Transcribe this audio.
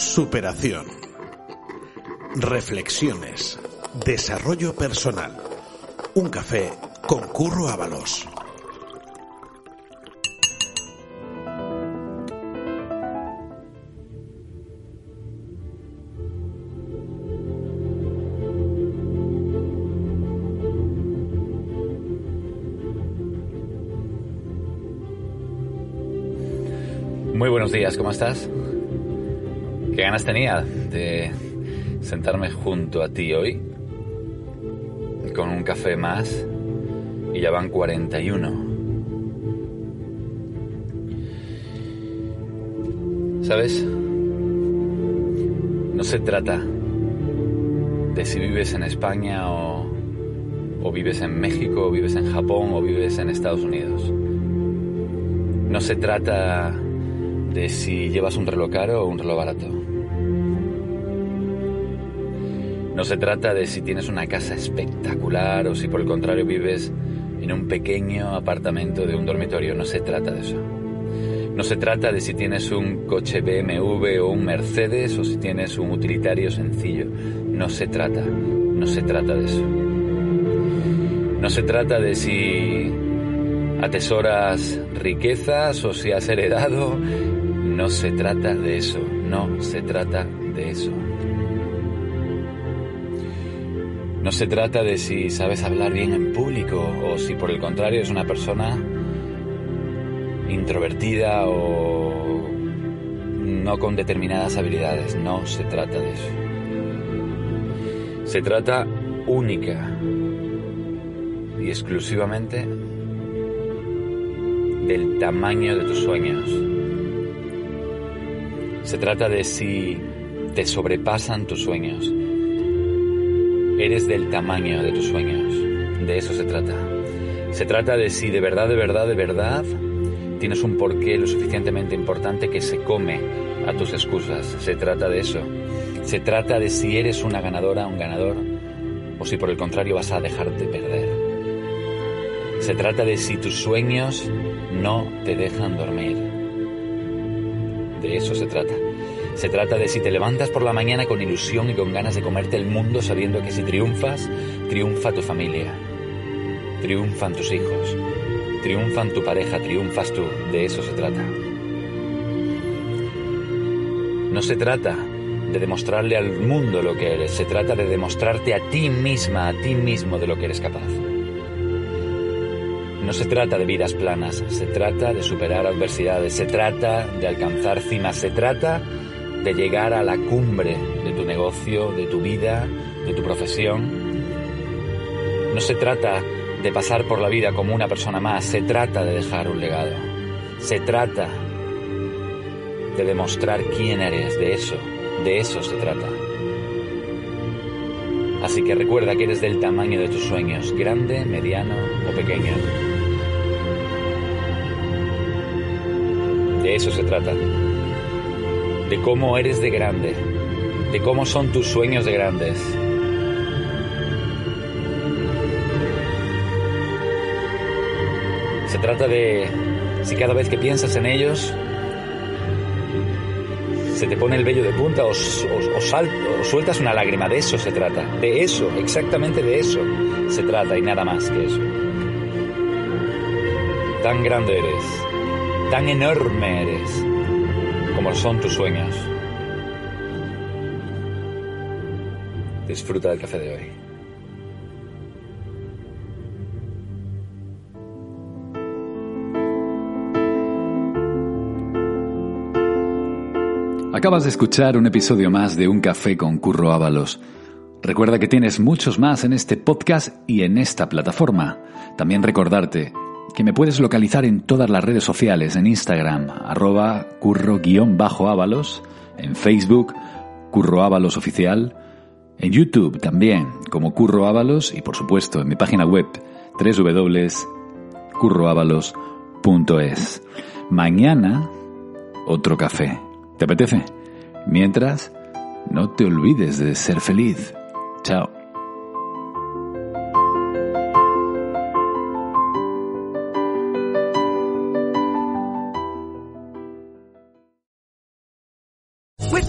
Superación. Reflexiones. Desarrollo personal. Un café con Curro Ábalos. Muy buenos días, ¿cómo estás? ¿Qué ganas tenía de sentarme junto a ti hoy? Con un café más y ya van 41. ¿Sabes? No se trata de si vives en España o, o vives en México, o vives en Japón o vives en Estados Unidos. No se trata de si llevas un reloj caro o un reloj barato. No se trata de si tienes una casa espectacular o si por el contrario vives en un pequeño apartamento de un dormitorio. No se trata de eso. No se trata de si tienes un coche BMW o un Mercedes o si tienes un utilitario sencillo. No se trata. No se trata de eso. No se trata de si atesoras riquezas o si has heredado. No se trata de eso. No se trata de eso. No se trata de si sabes hablar bien en público o si por el contrario es una persona introvertida o no con determinadas habilidades. No se trata de eso. Se trata única y exclusivamente del tamaño de tus sueños. Se trata de si te sobrepasan tus sueños. Eres del tamaño de tus sueños. De eso se trata. Se trata de si de verdad, de verdad, de verdad tienes un porqué lo suficientemente importante que se come a tus excusas. Se trata de eso. Se trata de si eres una ganadora, un ganador, o si por el contrario vas a dejarte perder. Se trata de si tus sueños no te dejan dormir. De eso se trata. Se trata de si te levantas por la mañana con ilusión y con ganas de comerte el mundo sabiendo que si triunfas, triunfa tu familia, triunfan tus hijos, triunfan tu pareja, triunfas tú. De eso se trata. No se trata de demostrarle al mundo lo que eres, se trata de demostrarte a ti misma, a ti mismo de lo que eres capaz. No se trata de vidas planas, se trata de superar adversidades, se trata de alcanzar cimas, se trata de llegar a la cumbre de tu negocio, de tu vida, de tu profesión. No se trata de pasar por la vida como una persona más, se trata de dejar un legado. Se trata de demostrar quién eres, de eso, de eso se trata. Así que recuerda que eres del tamaño de tus sueños, grande, mediano o pequeño. De eso se trata. De cómo eres de grande. De cómo son tus sueños de grandes. Se trata de si cada vez que piensas en ellos se te pone el vello de punta o, o, o, sueltas una lágrima. De eso se trata. De eso, exactamente de eso se trata y nada más que eso. Tan grande eres, tan enorme eres como son tus sueños. Disfruta del café de hoy. Acabas de escuchar un episodio más de Un Café con Curro Ábalos. Recuerda que tienes muchos más en este podcast y en esta plataforma. También recordarte, que me puedes localizar en todas las redes sociales, en Instagram, arroba curro-ábalos, en Facebook, curro ábalos oficial, en YouTube también, como curro ábalos, y por supuesto en mi página web, www.curroábalos.es. Mañana, otro café. ¿Te apetece? Mientras, no te olvides de ser feliz. Chao.